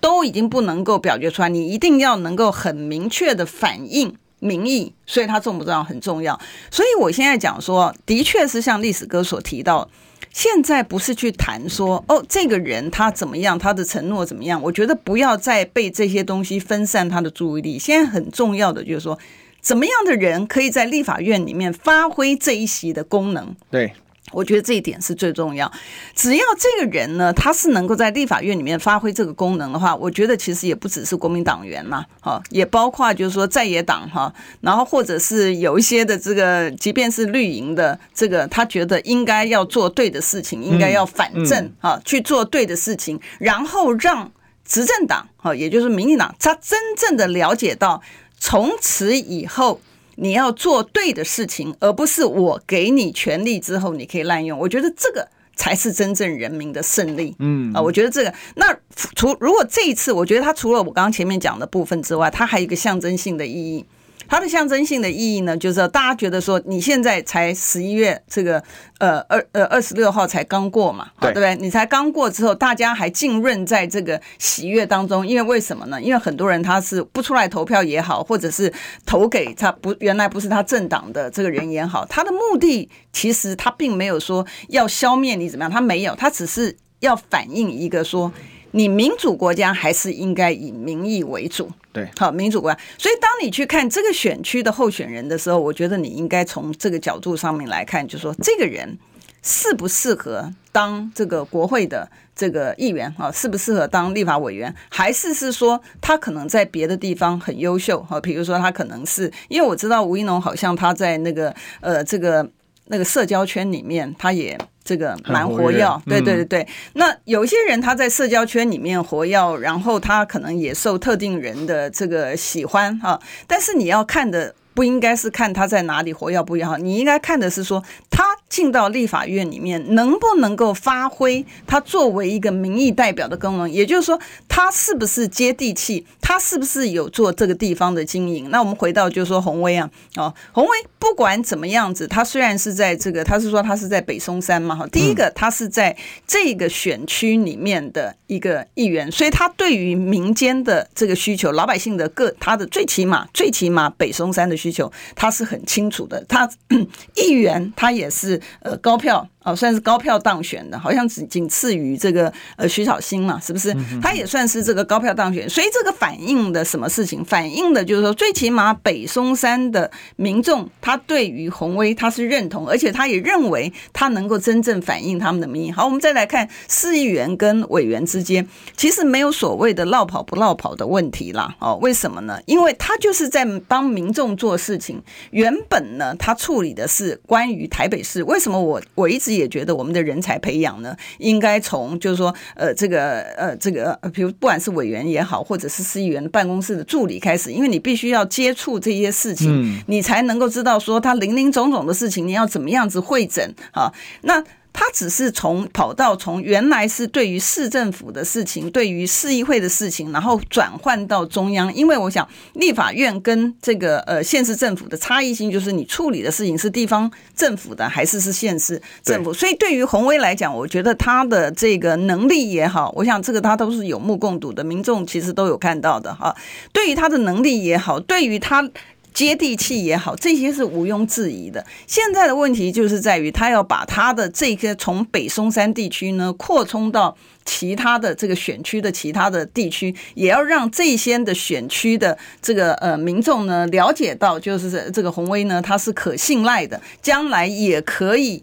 都已经不能够表决出来，你一定要能够很明确的反映民意，所以它重不重要？很重要。所以我现在讲说，的确是像历史哥所提到。现在不是去谈说哦，这个人他怎么样，他的承诺怎么样？我觉得不要再被这些东西分散他的注意力。现在很重要的就是说，怎么样的人可以在立法院里面发挥这一席的功能？对。我觉得这一点是最重要。只要这个人呢，他是能够在立法院里面发挥这个功能的话，我觉得其实也不只是国民党员嘛，哈，也包括就是说在野党哈，然后或者是有一些的这个，即便是绿营的这个，他觉得应该要做对的事情，应该要反正哈去做对的事情，然后让执政党哈，也就是民进党，他真正的了解到从此以后。你要做对的事情，而不是我给你权力之后你可以滥用。我觉得这个才是真正人民的胜利。嗯啊，我觉得这个那除如果这一次，我觉得它除了我刚刚前面讲的部分之外，它还有一个象征性的意义。它的象征性的意义呢，就是大家觉得说，你现在才十一月这个呃二呃二十六号才刚过嘛，对不对？你才刚过之后，大家还浸润在这个喜悦当中，因为为什么呢？因为很多人他是不出来投票也好，或者是投给他不原来不是他政党的这个人也好，他的目的其实他并没有说要消灭你怎么样，他没有，他只是要反映一个说。你民主国家还是应该以民意为主，对，好，民主国家。所以当你去看这个选区的候选人的时候，我觉得你应该从这个角度上面来看，就是说这个人适不适合当这个国会的这个议员啊，适不适合当立法委员，还是是说他可能在别的地方很优秀啊？比如说他可能是因为我知道吴一农好像他在那个呃这个那个社交圈里面，他也。这个蛮活跃，对对对对。那有些人他在社交圈里面活跃，然后他可能也受特定人的这个喜欢哈。但是你要看的不应该是看他在哪里活跃不活跃，你应该看的是说他进到立法院里面能不能够发挥他作为一个民意代表的功能，也就是说他是不是接地气，他是不是有做这个地方的经营。那我们回到就是说洪威啊，哦，洪威不管怎么样子，他虽然是在这个，他是说他是在北松山嘛，哈，第一个他是在这个选区里面的一个议员，所以他对于民间的这个需求，老百姓的个他的最起码最起码北松山的需求，他是很清楚的。他 议员他也是呃高票。哦，算是高票当选的，好像只仅次于这个呃徐小新嘛，是不是？他也算是这个高票当选，所以这个反映的什么事情？反映的就是说，最起码北松山的民众，他对于鸿威他是认同，而且他也认为他能够真正反映他们的民意。好，我们再来看市议员跟委员之间，其实没有所谓的落跑不落跑的问题啦。哦，为什么呢？因为他就是在帮民众做事情。原本呢，他处理的是关于台北市，为什么我我一直。也觉得我们的人才培养呢，应该从就是说，呃，这个呃，这个，比如不管是委员也好，或者是市议员办公室的助理开始，因为你必须要接触这些事情，你才能够知道说他林林总总的事情，你要怎么样子会诊啊？那。他只是从跑道从原来是对于市政府的事情，对于市议会的事情，然后转换到中央。因为我想，立法院跟这个呃县市政府的差异性，就是你处理的事情是地方政府的，还是是县市政府。所以对于洪威来讲，我觉得他的这个能力也好，我想这个他都是有目共睹的，民众其实都有看到的哈。对于他的能力也好，对于他。接地气也好，这些是毋庸置疑的。现在的问题就是在于，他要把他的这个从北松山地区呢扩充到其他的这个选区的其他的地区，也要让这些的选区的这个呃民众呢了解到，就是这个鸿威呢他是可信赖的，将来也可以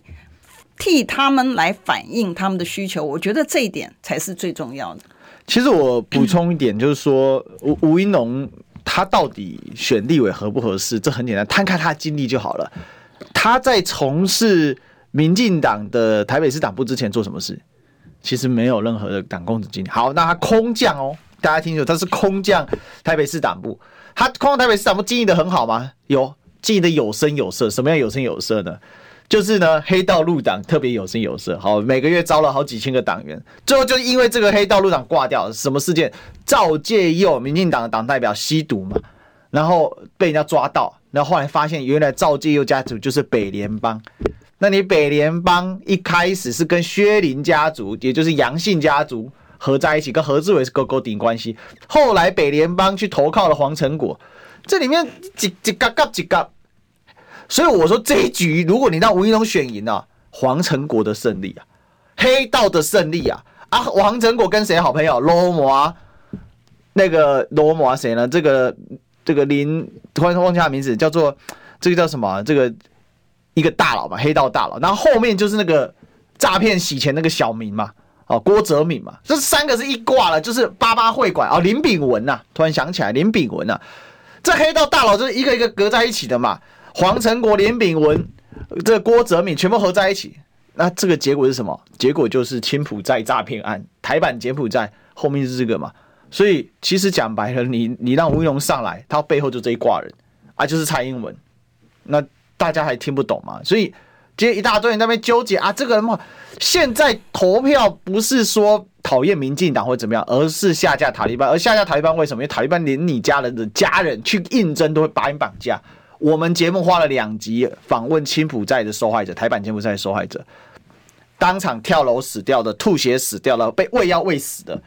替他们来反映他们的需求。我觉得这一点才是最重要的。其实我补充一点，就是说吴吴怡农。他到底选立委合不合适？这很简单，摊开他的经历就好了。他在从事民进党的台北市党部之前做什么事？其实没有任何的党公职经历。好，那他空降哦，大家听清楚，他是空降台北市党部。他空降台北市党部经营的很好吗？有，经营的有声有色。什么样有声有色呢？就是呢，黑道入党特别有声有色，好，每个月招了好几千个党员，最后就因为这个黑道入党挂掉。什么事件？赵介佑，民进党的党代表吸毒嘛，然后被人家抓到，然后后来发现原来赵介佑家族就是北联帮。那你北联帮一开始是跟薛林家族，也就是杨姓家族合在一起，跟何志伟是勾勾顶关系。后来北联帮去投靠了黄成果，这里面几几嘎嘎几嘎。所以我说这一局，如果你让吴怡农选赢了，黄成国的胜利啊，黑道的胜利啊啊！黄成国跟谁好朋友？罗摩啊，那个罗摩啊谁呢？这个这个林突然忘记他名字，叫做这个叫什么？这个一个大佬嘛，黑道大佬。然后后面就是那个诈骗洗钱那个小明嘛，哦，郭哲敏嘛，这三个是一挂了，就是八八会馆哦，林炳文呐、啊，突然想起来林炳文呐、啊，这黑道大佬就是一个一个隔在一起的嘛。黄成国、连炳文、这郭哲敏全部合在一起，那这个结果是什么？结果就是柬埔寨诈骗案，台版柬埔寨后面是这个嘛？所以其实讲白了，你你让吴怡农上来，他背后就这一挂人啊，就是蔡英文。那大家还听不懂吗？所以今天一大堆人在那边纠结啊，这个人嘛，现在投票不是说讨厌民进党或怎么样，而是下架塔利班。而下架塔利班为什么？因为塔利班连你家人的家人去应征都会把你绑架。我们节目花了两集访问柬埔寨的受害者，台版柬埔寨的受害者，当场跳楼死掉的，吐血死掉的，被喂药喂死的，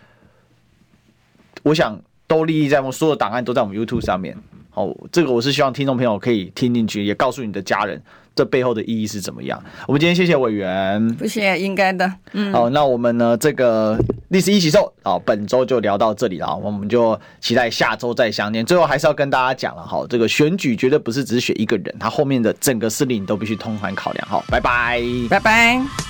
我想都利益在我们，所有档案都在我们 YouTube 上面。好，这个我是希望听众朋友可以听进去，也告诉你的家人。这背后的意义是怎么样？我们今天谢谢委员，不谢应该的。嗯，好，那我们呢？这个历史一起受，好，本周就聊到这里了，我们就期待下周再相见。最后还是要跟大家讲了，哈，这个选举绝对不是只是选一个人，他后面的整个势力你都必须通盘考量。好，拜拜，拜拜。